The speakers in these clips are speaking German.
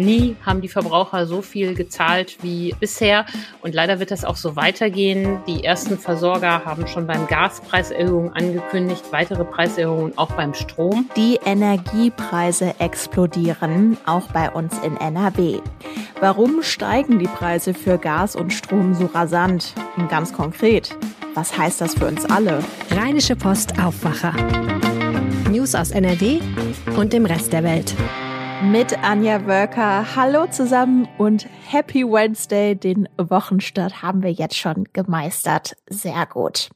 Nie haben die Verbraucher so viel gezahlt wie bisher und leider wird das auch so weitergehen. Die ersten Versorger haben schon beim Gaspreiserhöhungen angekündigt, weitere Preiserhöhungen auch beim Strom. Die Energiepreise explodieren, auch bei uns in NRW. Warum steigen die Preise für Gas und Strom so rasant? Und ganz konkret, was heißt das für uns alle? Rheinische Post Aufwacher. News aus NRW und dem Rest der Welt. Mit Anja Wölker. Hallo zusammen und Happy Wednesday. Den Wochenstart haben wir jetzt schon gemeistert. Sehr gut.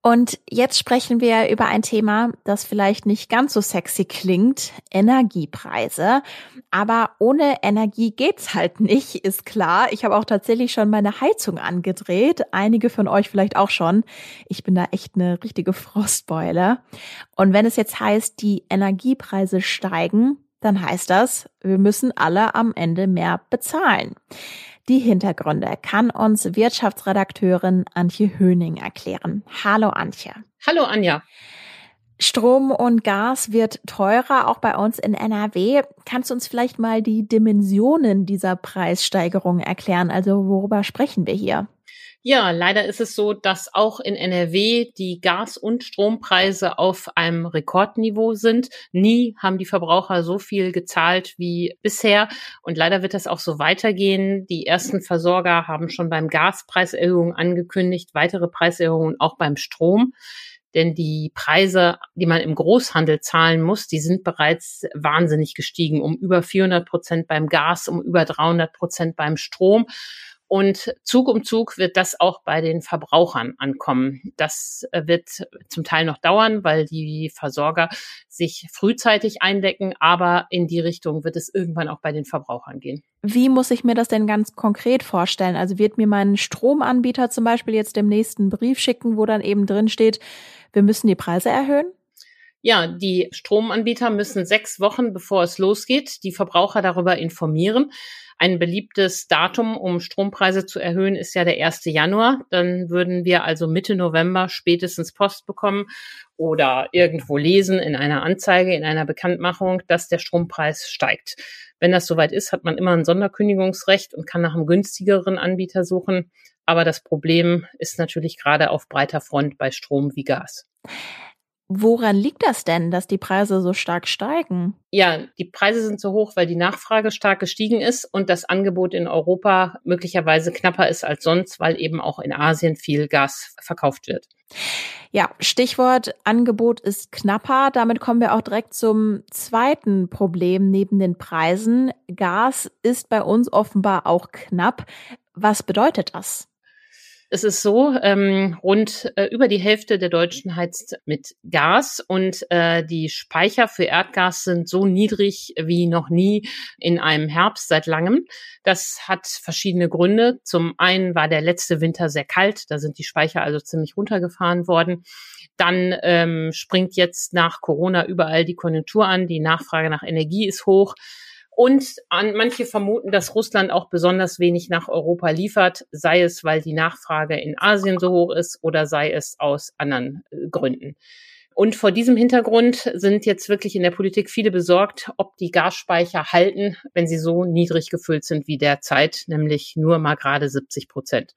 Und jetzt sprechen wir über ein Thema, das vielleicht nicht ganz so sexy klingt, Energiepreise. Aber ohne Energie geht's halt nicht, ist klar. Ich habe auch tatsächlich schon meine Heizung angedreht. Einige von euch vielleicht auch schon. Ich bin da echt eine richtige Frostbeule. Und wenn es jetzt heißt, die Energiepreise steigen, dann heißt das, wir müssen alle am Ende mehr bezahlen. Die Hintergründe kann uns Wirtschaftsredakteurin Antje Höning erklären. Hallo Antje. Hallo Anja. Strom und Gas wird teurer, auch bei uns in NRW. Kannst du uns vielleicht mal die Dimensionen dieser Preissteigerung erklären? Also worüber sprechen wir hier? Ja, leider ist es so, dass auch in NRW die Gas- und Strompreise auf einem Rekordniveau sind. Nie haben die Verbraucher so viel gezahlt wie bisher. Und leider wird das auch so weitergehen. Die ersten Versorger haben schon beim Gaspreiserhöhungen angekündigt, weitere Preiserhöhungen auch beim Strom. Denn die Preise, die man im Großhandel zahlen muss, die sind bereits wahnsinnig gestiegen. Um über 400 Prozent beim Gas, um über 300 Prozent beim Strom. Und Zug um Zug wird das auch bei den Verbrauchern ankommen. Das äh, wird zum Teil noch dauern, weil die Versorger sich frühzeitig eindecken, aber in die Richtung wird es irgendwann auch bei den Verbrauchern gehen. Wie muss ich mir das denn ganz konkret vorstellen? Also wird mir mein Stromanbieter zum Beispiel jetzt demnächst einen Brief schicken, wo dann eben drin steht, wir müssen die Preise erhöhen? Ja, die Stromanbieter müssen sechs Wochen, bevor es losgeht, die Verbraucher darüber informieren. Ein beliebtes Datum, um Strompreise zu erhöhen, ist ja der 1. Januar. Dann würden wir also Mitte November spätestens Post bekommen oder irgendwo lesen in einer Anzeige, in einer Bekanntmachung, dass der Strompreis steigt. Wenn das soweit ist, hat man immer ein Sonderkündigungsrecht und kann nach einem günstigeren Anbieter suchen. Aber das Problem ist natürlich gerade auf breiter Front bei Strom wie Gas. Woran liegt das denn, dass die Preise so stark steigen? Ja, die Preise sind so hoch, weil die Nachfrage stark gestiegen ist und das Angebot in Europa möglicherweise knapper ist als sonst, weil eben auch in Asien viel Gas verkauft wird. Ja, Stichwort Angebot ist knapper. Damit kommen wir auch direkt zum zweiten Problem neben den Preisen. Gas ist bei uns offenbar auch knapp. Was bedeutet das? Es ist so, ähm, rund äh, über die Hälfte der Deutschen heizt mit Gas und äh, die Speicher für Erdgas sind so niedrig wie noch nie in einem Herbst seit langem. Das hat verschiedene Gründe. Zum einen war der letzte Winter sehr kalt, da sind die Speicher also ziemlich runtergefahren worden. Dann ähm, springt jetzt nach Corona überall die Konjunktur an, die Nachfrage nach Energie ist hoch. Und an, manche vermuten, dass Russland auch besonders wenig nach Europa liefert, sei es, weil die Nachfrage in Asien so hoch ist oder sei es aus anderen äh, Gründen. Und vor diesem Hintergrund sind jetzt wirklich in der Politik viele besorgt, ob die Gasspeicher halten, wenn sie so niedrig gefüllt sind wie derzeit, nämlich nur mal gerade 70 Prozent.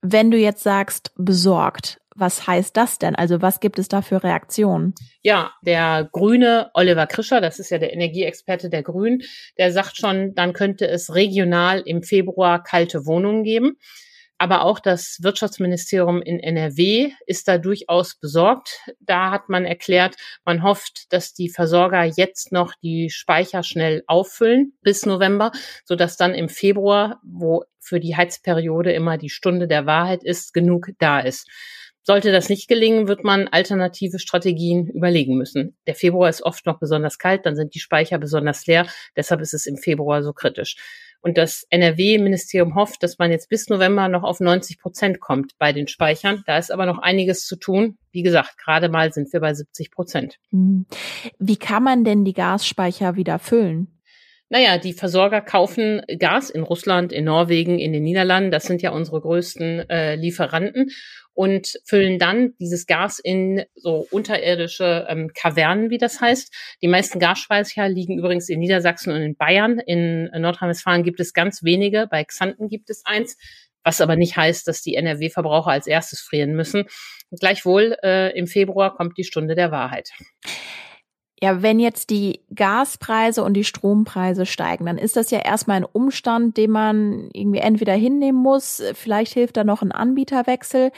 Wenn du jetzt sagst besorgt, was heißt das denn? Also was gibt es da für Reaktionen? Ja, der grüne Oliver Krischer, das ist ja der Energieexperte der Grünen, der sagt schon, dann könnte es regional im Februar kalte Wohnungen geben. Aber auch das Wirtschaftsministerium in NRW ist da durchaus besorgt. Da hat man erklärt, man hofft, dass die Versorger jetzt noch die Speicher schnell auffüllen bis November, sodass dann im Februar, wo für die Heizperiode immer die Stunde der Wahrheit ist, genug da ist. Sollte das nicht gelingen, wird man alternative Strategien überlegen müssen. Der Februar ist oft noch besonders kalt, dann sind die Speicher besonders leer. Deshalb ist es im Februar so kritisch. Und das NRW-Ministerium hofft, dass man jetzt bis November noch auf 90 Prozent kommt bei den Speichern. Da ist aber noch einiges zu tun. Wie gesagt, gerade mal sind wir bei 70 Prozent. Hm. Wie kann man denn die Gasspeicher wieder füllen? Naja, die Versorger kaufen Gas in Russland, in Norwegen, in den Niederlanden. Das sind ja unsere größten äh, Lieferanten und füllen dann dieses Gas in so unterirdische ähm, Kavernen, wie das heißt. Die meisten Gasspeicher liegen übrigens in Niedersachsen und in Bayern. In Nordrhein-Westfalen gibt es ganz wenige. Bei Xanten gibt es eins was aber nicht heißt, dass die NRW-Verbraucher als erstes frieren müssen. Gleichwohl, äh, im Februar kommt die Stunde der Wahrheit. Ja, wenn jetzt die Gaspreise und die Strompreise steigen, dann ist das ja erstmal ein Umstand, den man irgendwie entweder hinnehmen muss. Vielleicht hilft da noch ein Anbieterwechsel.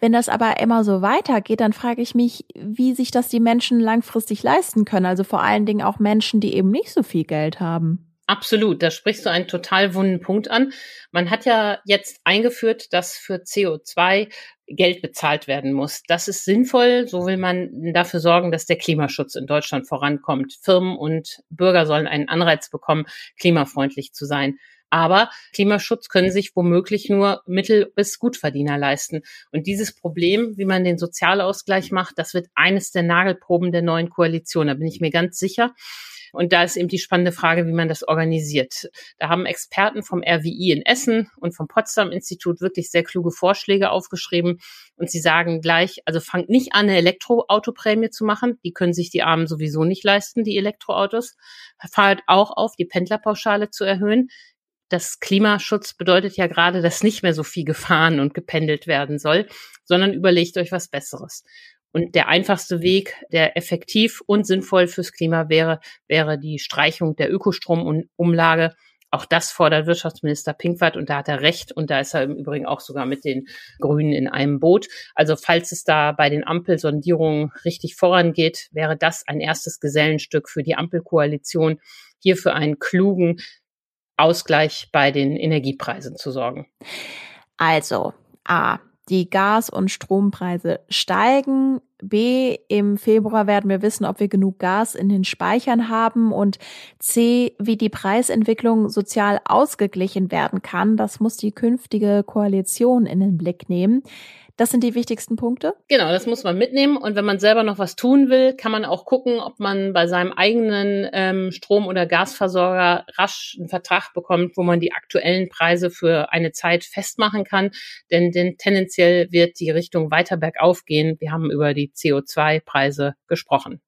Wenn das aber immer so weitergeht, dann frage ich mich, wie sich das die Menschen langfristig leisten können. Also vor allen Dingen auch Menschen, die eben nicht so viel Geld haben. Absolut, da sprichst du einen total wunden Punkt an. Man hat ja jetzt eingeführt, dass für CO2 Geld bezahlt werden muss. Das ist sinnvoll. So will man dafür sorgen, dass der Klimaschutz in Deutschland vorankommt. Firmen und Bürger sollen einen Anreiz bekommen, klimafreundlich zu sein. Aber Klimaschutz können sich womöglich nur Mittel- bis Gutverdiener leisten. Und dieses Problem, wie man den Sozialausgleich macht, das wird eines der Nagelproben der neuen Koalition. Da bin ich mir ganz sicher. Und da ist eben die spannende Frage, wie man das organisiert. Da haben Experten vom RWI in Essen und vom Potsdam Institut wirklich sehr kluge Vorschläge aufgeschrieben. Und sie sagen gleich, also fangt nicht an, eine Elektroautoprämie zu machen. Die können sich die Armen sowieso nicht leisten, die Elektroautos. Fahrt auch auf, die Pendlerpauschale zu erhöhen. Das Klimaschutz bedeutet ja gerade, dass nicht mehr so viel gefahren und gependelt werden soll, sondern überlegt euch was Besseres. Und der einfachste Weg, der effektiv und sinnvoll fürs Klima wäre, wäre die Streichung der Ökostromumlage. Auch das fordert Wirtschaftsminister Pinkwart und da hat er recht und da ist er im Übrigen auch sogar mit den Grünen in einem Boot. Also falls es da bei den Ampelsondierungen richtig vorangeht, wäre das ein erstes Gesellenstück für die Ampelkoalition, hier für einen klugen Ausgleich bei den Energiepreisen zu sorgen. Also, A, die Gas- und Strompreise steigen. B, im Februar werden wir wissen, ob wir genug Gas in den Speichern haben. Und C, wie die Preisentwicklung sozial ausgeglichen werden kann. Das muss die künftige Koalition in den Blick nehmen. Das sind die wichtigsten Punkte? Genau, das muss man mitnehmen. Und wenn man selber noch was tun will, kann man auch gucken, ob man bei seinem eigenen ähm, Strom- oder Gasversorger rasch einen Vertrag bekommt, wo man die aktuellen Preise für eine Zeit festmachen kann. Denn, denn tendenziell wird die Richtung weiter bergauf gehen. Wir haben über die CO2-Preise gesprochen.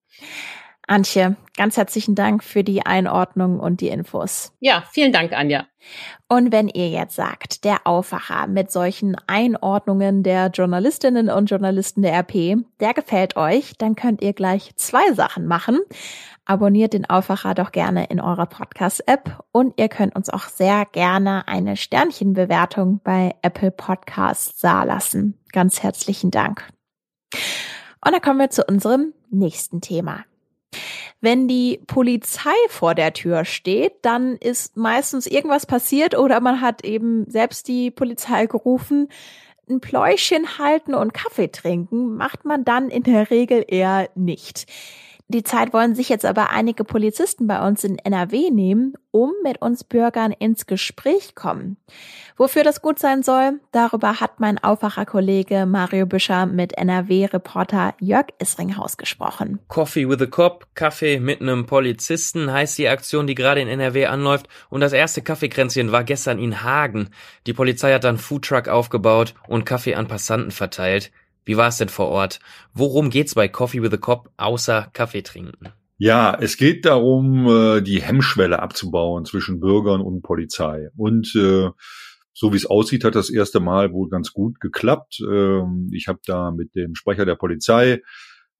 Antje, ganz herzlichen Dank für die Einordnung und die Infos. Ja, vielen Dank, Anja. Und wenn ihr jetzt sagt, der Aufwacher mit solchen Einordnungen der Journalistinnen und Journalisten der RP, der gefällt euch, dann könnt ihr gleich zwei Sachen machen. Abonniert den Aufwacher doch gerne in eurer Podcast-App und ihr könnt uns auch sehr gerne eine Sternchenbewertung bei Apple Podcasts lassen. Ganz herzlichen Dank. Und dann kommen wir zu unserem nächsten Thema. Wenn die Polizei vor der Tür steht, dann ist meistens irgendwas passiert oder man hat eben selbst die Polizei gerufen. Ein Pläuschen halten und Kaffee trinken macht man dann in der Regel eher nicht. Die Zeit wollen sich jetzt aber einige Polizisten bei uns in NRW nehmen, um mit uns Bürgern ins Gespräch kommen. Wofür das gut sein soll, darüber hat mein Aufwacherkollege Mario Büscher mit NRW-Reporter Jörg Isringhaus gesprochen. Coffee with a Cop, Kaffee mit einem Polizisten heißt die Aktion, die gerade in NRW anläuft. Und das erste Kaffeekränzchen war gestern in Hagen. Die Polizei hat dann Foodtruck aufgebaut und Kaffee an Passanten verteilt. Wie war es denn vor Ort? Worum geht's bei Coffee with a Cop außer Kaffee trinken? Ja, es geht darum, äh, die Hemmschwelle abzubauen zwischen Bürgern und Polizei. Und äh, so wie es aussieht, hat das erste Mal wohl ganz gut geklappt. Ähm, ich habe da mit dem Sprecher der Polizei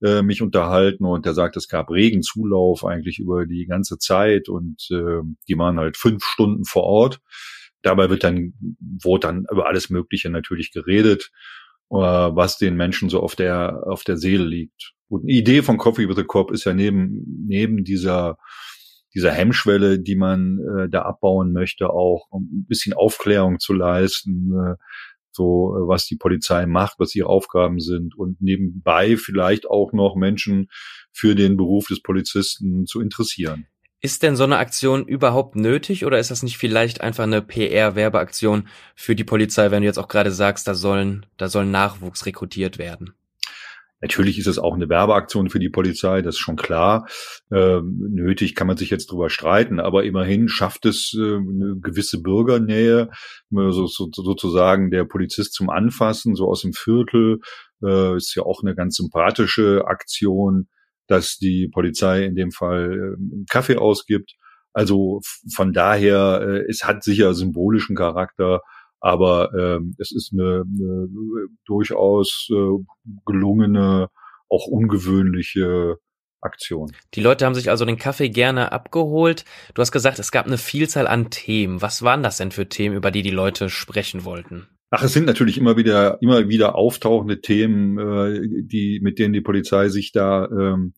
äh, mich unterhalten und der sagt, es gab regen Zulauf eigentlich über die ganze Zeit und äh, die waren halt fünf Stunden vor Ort. Dabei wird dann, wurde dann über alles Mögliche natürlich geredet. Äh, was den Menschen so auf der, auf der Seele liegt. Und eine Idee von Coffee with a Cop ist ja neben, neben dieser, dieser Hemmschwelle, die man äh, da abbauen möchte, auch um ein bisschen Aufklärung zu leisten, äh, so was die Polizei macht, was ihre Aufgaben sind und nebenbei vielleicht auch noch Menschen für den Beruf des Polizisten zu interessieren. Ist denn so eine Aktion überhaupt nötig oder ist das nicht vielleicht einfach eine PR-Werbeaktion für die Polizei, wenn du jetzt auch gerade sagst, da sollen, da soll Nachwuchs rekrutiert werden? Natürlich ist es auch eine Werbeaktion für die Polizei, das ist schon klar. Ähm, nötig kann man sich jetzt drüber streiten, aber immerhin schafft es äh, eine gewisse Bürgernähe, so, so, sozusagen der Polizist zum Anfassen, so aus dem Viertel, äh, ist ja auch eine ganz sympathische Aktion dass die Polizei in dem Fall äh, Kaffee ausgibt. Also von daher, äh, es hat sicher symbolischen Charakter, aber ähm, es ist eine, eine durchaus äh, gelungene, auch ungewöhnliche Aktion. Die Leute haben sich also den Kaffee gerne abgeholt. Du hast gesagt, es gab eine Vielzahl an Themen. Was waren das denn für Themen, über die die Leute sprechen wollten? Ach, es sind natürlich immer wieder, immer wieder auftauchende Themen, äh, die, mit denen die Polizei sich da ähm,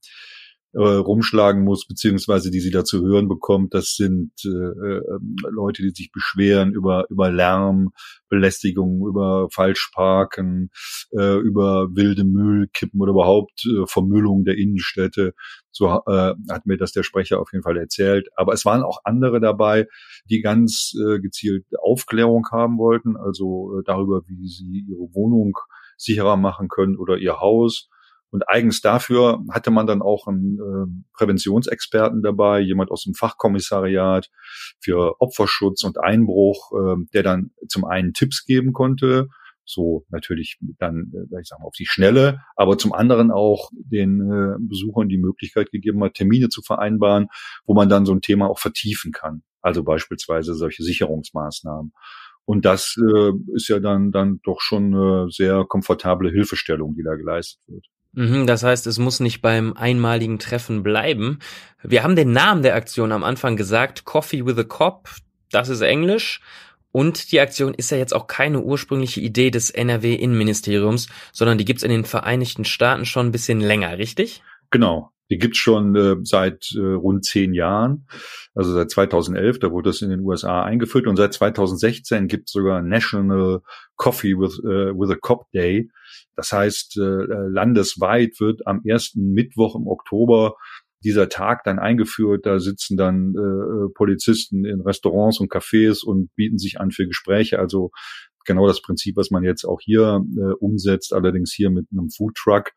äh, rumschlagen muss, beziehungsweise die sie da zu hören bekommt. Das sind äh, äh, Leute, die sich beschweren über, über Lärm, Belästigung, über Falschparken, äh, über wilde Müllkippen oder überhaupt äh, Vermüllung der Innenstädte. So äh, hat mir das der Sprecher auf jeden Fall erzählt. Aber es waren auch andere dabei, die ganz äh, gezielt Aufklärung haben wollten, also äh, darüber, wie sie ihre Wohnung sicherer machen können oder ihr Haus und eigens dafür hatte man dann auch einen äh, Präventionsexperten dabei, jemand aus dem Fachkommissariat für Opferschutz und Einbruch, äh, der dann zum einen Tipps geben konnte, so natürlich dann, äh, ich sag mal, auf die Schnelle, aber zum anderen auch den äh, Besuchern die Möglichkeit gegeben hat, Termine zu vereinbaren, wo man dann so ein Thema auch vertiefen kann. Also beispielsweise solche Sicherungsmaßnahmen. Und das äh, ist ja dann, dann doch schon eine sehr komfortable Hilfestellung, die da geleistet wird. Mhm, das heißt, es muss nicht beim einmaligen Treffen bleiben. Wir haben den Namen der Aktion am Anfang gesagt, Coffee with a Cop, das ist Englisch. Und die Aktion ist ja jetzt auch keine ursprüngliche Idee des NRW-Innenministeriums, sondern die gibt's in den Vereinigten Staaten schon ein bisschen länger, richtig? Genau. Die gibt's schon äh, seit äh, rund zehn Jahren, also seit 2011, da wurde das in den USA eingeführt und seit 2016 gibt's sogar National Coffee with, äh, with a Cop Day. Das heißt, äh, äh, landesweit wird am ersten Mittwoch im Oktober dieser Tag dann eingeführt. Da sitzen dann äh, äh, Polizisten in Restaurants und Cafés und bieten sich an für Gespräche. Also genau das Prinzip, was man jetzt auch hier äh, umsetzt, allerdings hier mit einem Food Truck,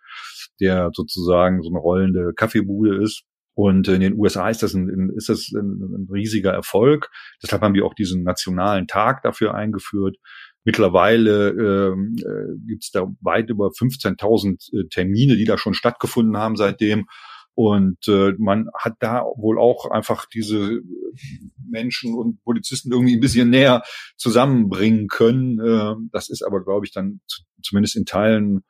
der sozusagen so eine rollende Kaffeebude ist. Und in den USA ist das ein, ist das ein, ein riesiger Erfolg. Deshalb haben wir auch diesen nationalen Tag dafür eingeführt. Mittlerweile ähm, äh, gibt es da weit über 15.000 äh, Termine, die da schon stattgefunden haben seitdem. Und äh, man hat da wohl auch einfach diese Menschen und Polizisten irgendwie ein bisschen näher zusammenbringen können. Äh, das ist aber, glaube ich, dann zu, zumindest in Teilen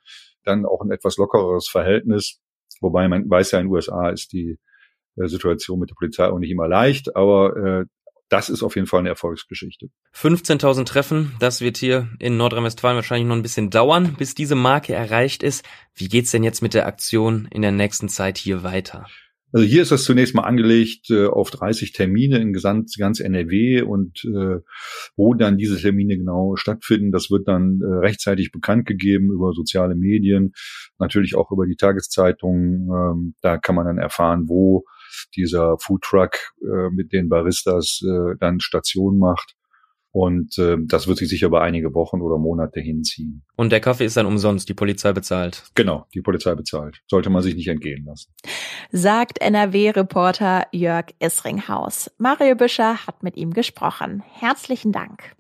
dann auch ein etwas lockeres Verhältnis. Wobei man weiß ja, in den USA ist die äh, Situation mit der Polizei auch nicht immer leicht, aber äh, das ist auf jeden Fall eine Erfolgsgeschichte. 15.000 Treffen, das wird hier in Nordrhein-Westfalen wahrscheinlich noch ein bisschen dauern, bis diese Marke erreicht ist. Wie geht's denn jetzt mit der Aktion in der nächsten Zeit hier weiter? Also hier ist das zunächst mal angelegt äh, auf 30 Termine in ganz, ganz NRW und äh, wo dann diese Termine genau stattfinden, das wird dann äh, rechtzeitig bekannt gegeben über soziale Medien, natürlich auch über die Tageszeitungen. Ähm, da kann man dann erfahren, wo dieser Foodtruck äh, mit den Baristas äh, dann Station macht. Und äh, das wird sich sicher über einige Wochen oder Monate hinziehen. Und der Kaffee ist dann umsonst, die Polizei bezahlt. Genau, die Polizei bezahlt. Sollte man sich nicht entgehen lassen. Sagt NRW-Reporter Jörg Isringhaus. Mario Büscher hat mit ihm gesprochen. Herzlichen Dank.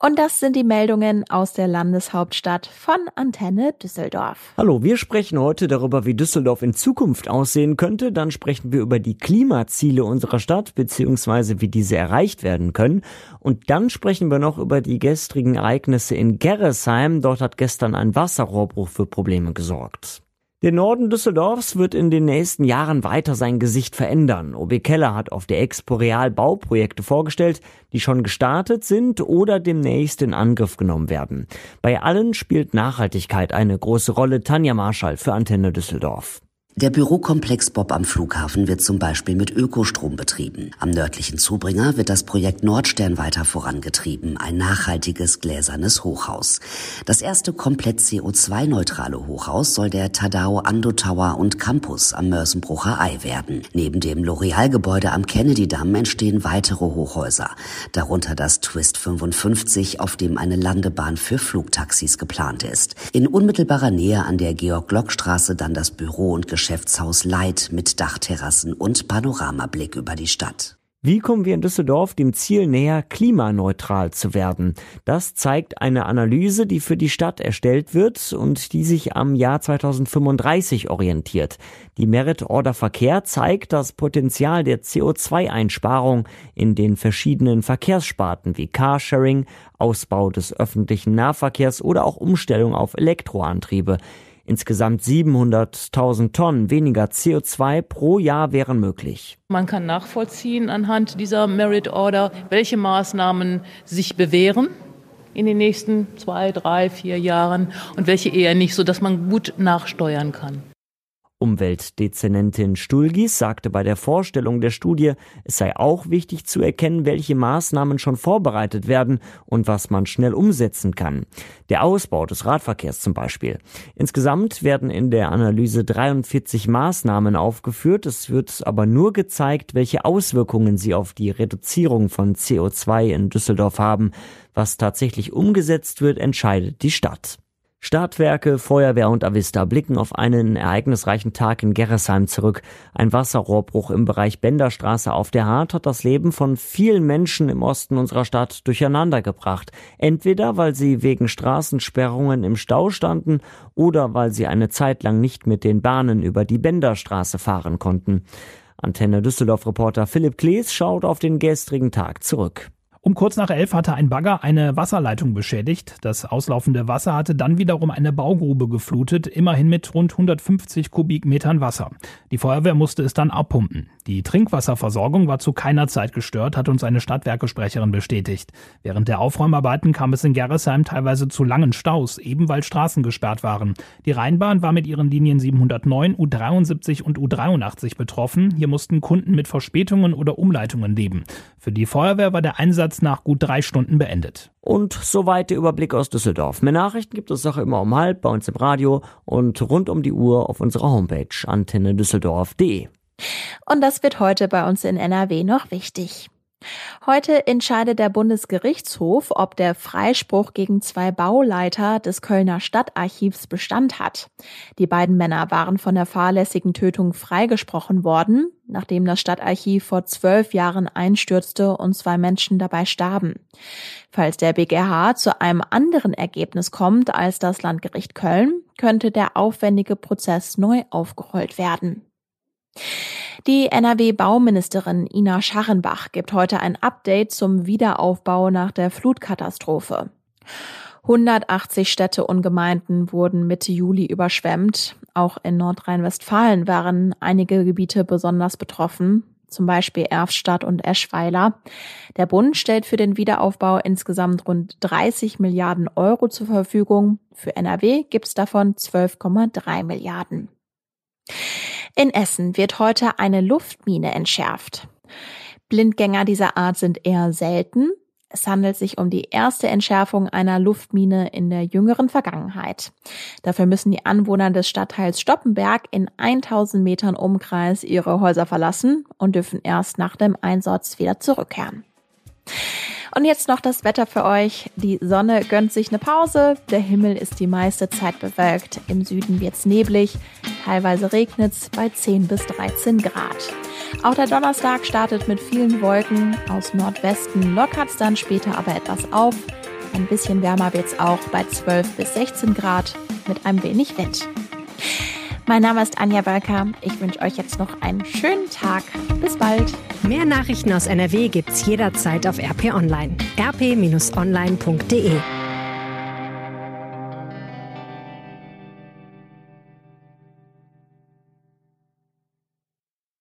Und das sind die Meldungen aus der Landeshauptstadt von Antenne Düsseldorf. Hallo, wir sprechen heute darüber, wie Düsseldorf in Zukunft aussehen könnte. Dann sprechen wir über die Klimaziele unserer Stadt beziehungsweise wie diese erreicht werden können. Und dann sprechen wir noch über die gestrigen Ereignisse in Gerresheim. Dort hat gestern ein Wasserrohrbruch für Probleme gesorgt. Der Norden Düsseldorfs wird in den nächsten Jahren weiter sein Gesicht verändern. OB Keller hat auf der Expo Real Bauprojekte vorgestellt, die schon gestartet sind oder demnächst in Angriff genommen werden. Bei allen spielt Nachhaltigkeit eine große Rolle. Tanja Marschall für Antenne Düsseldorf. Der Bürokomplex Bob am Flughafen wird zum Beispiel mit Ökostrom betrieben. Am nördlichen Zubringer wird das Projekt Nordstern weiter vorangetrieben, ein nachhaltiges gläsernes Hochhaus. Das erste komplett CO2-neutrale Hochhaus soll der Tadao Ando Tower und Campus am Mörsenbrucher Ei werden. Neben dem L'Oreal-Gebäude am Kennedy-Damm entstehen weitere Hochhäuser, darunter das Twist 55, auf dem eine Landebahn für Flugtaxis geplant ist. In unmittelbarer Nähe an der Georg-Glock-Straße dann das Büro und Geschäftshaus Light mit Dachterrassen und Panoramablick über die Stadt. Wie kommen wir in Düsseldorf dem Ziel näher, klimaneutral zu werden? Das zeigt eine Analyse, die für die Stadt erstellt wird und die sich am Jahr 2035 orientiert. Die Merit Order Verkehr zeigt das Potenzial der CO2-Einsparung in den verschiedenen Verkehrssparten wie Carsharing, Ausbau des öffentlichen Nahverkehrs oder auch Umstellung auf Elektroantriebe. Insgesamt 700.000 Tonnen weniger CO2 pro Jahr wären möglich. Man kann nachvollziehen anhand dieser Merit Order, welche Maßnahmen sich bewähren in den nächsten zwei, drei, vier Jahren und welche eher nicht, sodass man gut nachsteuern kann. Umweltdezernentin Stulgis sagte bei der Vorstellung der Studie, es sei auch wichtig zu erkennen, welche Maßnahmen schon vorbereitet werden und was man schnell umsetzen kann. Der Ausbau des Radverkehrs zum Beispiel. Insgesamt werden in der Analyse 43 Maßnahmen aufgeführt. Es wird aber nur gezeigt, welche Auswirkungen sie auf die Reduzierung von CO2 in Düsseldorf haben. Was tatsächlich umgesetzt wird, entscheidet die Stadt. Stadtwerke, Feuerwehr und Avista blicken auf einen ereignisreichen Tag in Gerresheim zurück. Ein Wasserrohrbruch im Bereich Benderstraße auf der Hart hat das Leben von vielen Menschen im Osten unserer Stadt durcheinander gebracht. Entweder weil sie wegen Straßensperrungen im Stau standen oder weil sie eine Zeit lang nicht mit den Bahnen über die Benderstraße fahren konnten. Antenne Düsseldorf-Reporter Philipp Klees schaut auf den gestrigen Tag zurück. Um kurz nach elf hatte ein Bagger eine Wasserleitung beschädigt. Das auslaufende Wasser hatte dann wiederum eine Baugrube geflutet, immerhin mit rund 150 Kubikmetern Wasser. Die Feuerwehr musste es dann abpumpen. Die Trinkwasserversorgung war zu keiner Zeit gestört, hat uns eine Stadtwerkesprecherin bestätigt. Während der Aufräumarbeiten kam es in Gerresheim teilweise zu langen Staus, eben weil Straßen gesperrt waren. Die Rheinbahn war mit ihren Linien 709, U73 und U83 betroffen. Hier mussten Kunden mit Verspätungen oder Umleitungen leben. Für die Feuerwehr war der Einsatz Einsatz nach gut drei Stunden beendet. Und soweit der Überblick aus Düsseldorf. Mehr Nachrichten gibt es auch immer um halb bei uns im Radio und rund um die Uhr auf unserer Homepage antennedüsseldorf.de. Und das wird heute bei uns in NRW noch wichtig. Heute entscheidet der Bundesgerichtshof, ob der Freispruch gegen zwei Bauleiter des Kölner Stadtarchivs Bestand hat. Die beiden Männer waren von der fahrlässigen Tötung freigesprochen worden, nachdem das Stadtarchiv vor zwölf Jahren einstürzte und zwei Menschen dabei starben. Falls der BGH zu einem anderen Ergebnis kommt als das Landgericht Köln, könnte der aufwendige Prozess neu aufgerollt werden. Die NRW-Bauministerin Ina Scharrenbach gibt heute ein Update zum Wiederaufbau nach der Flutkatastrophe. 180 Städte und Gemeinden wurden Mitte Juli überschwemmt. Auch in Nordrhein-Westfalen waren einige Gebiete besonders betroffen, zum Beispiel Erfstadt und Eschweiler. Der Bund stellt für den Wiederaufbau insgesamt rund 30 Milliarden Euro zur Verfügung. Für NRW gibt es davon 12,3 Milliarden. In Essen wird heute eine Luftmine entschärft. Blindgänger dieser Art sind eher selten. Es handelt sich um die erste Entschärfung einer Luftmine in der jüngeren Vergangenheit. Dafür müssen die Anwohner des Stadtteils Stoppenberg in 1000 Metern Umkreis ihre Häuser verlassen und dürfen erst nach dem Einsatz wieder zurückkehren. Und jetzt noch das Wetter für euch. Die Sonne gönnt sich eine Pause. Der Himmel ist die meiste Zeit bewölkt. Im Süden wird's neblig. Teilweise regnet's bei 10 bis 13 Grad. Auch der Donnerstag startet mit vielen Wolken. Aus Nordwesten lockert's dann später aber etwas auf. Ein bisschen wärmer wird's auch bei 12 bis 16 Grad mit ein wenig Wind. Mein Name ist Anja Wölker. Ich wünsche euch jetzt noch einen schönen Tag. Bis bald. Mehr Nachrichten aus NRW gibt's jederzeit auf RP Online. rp-online.de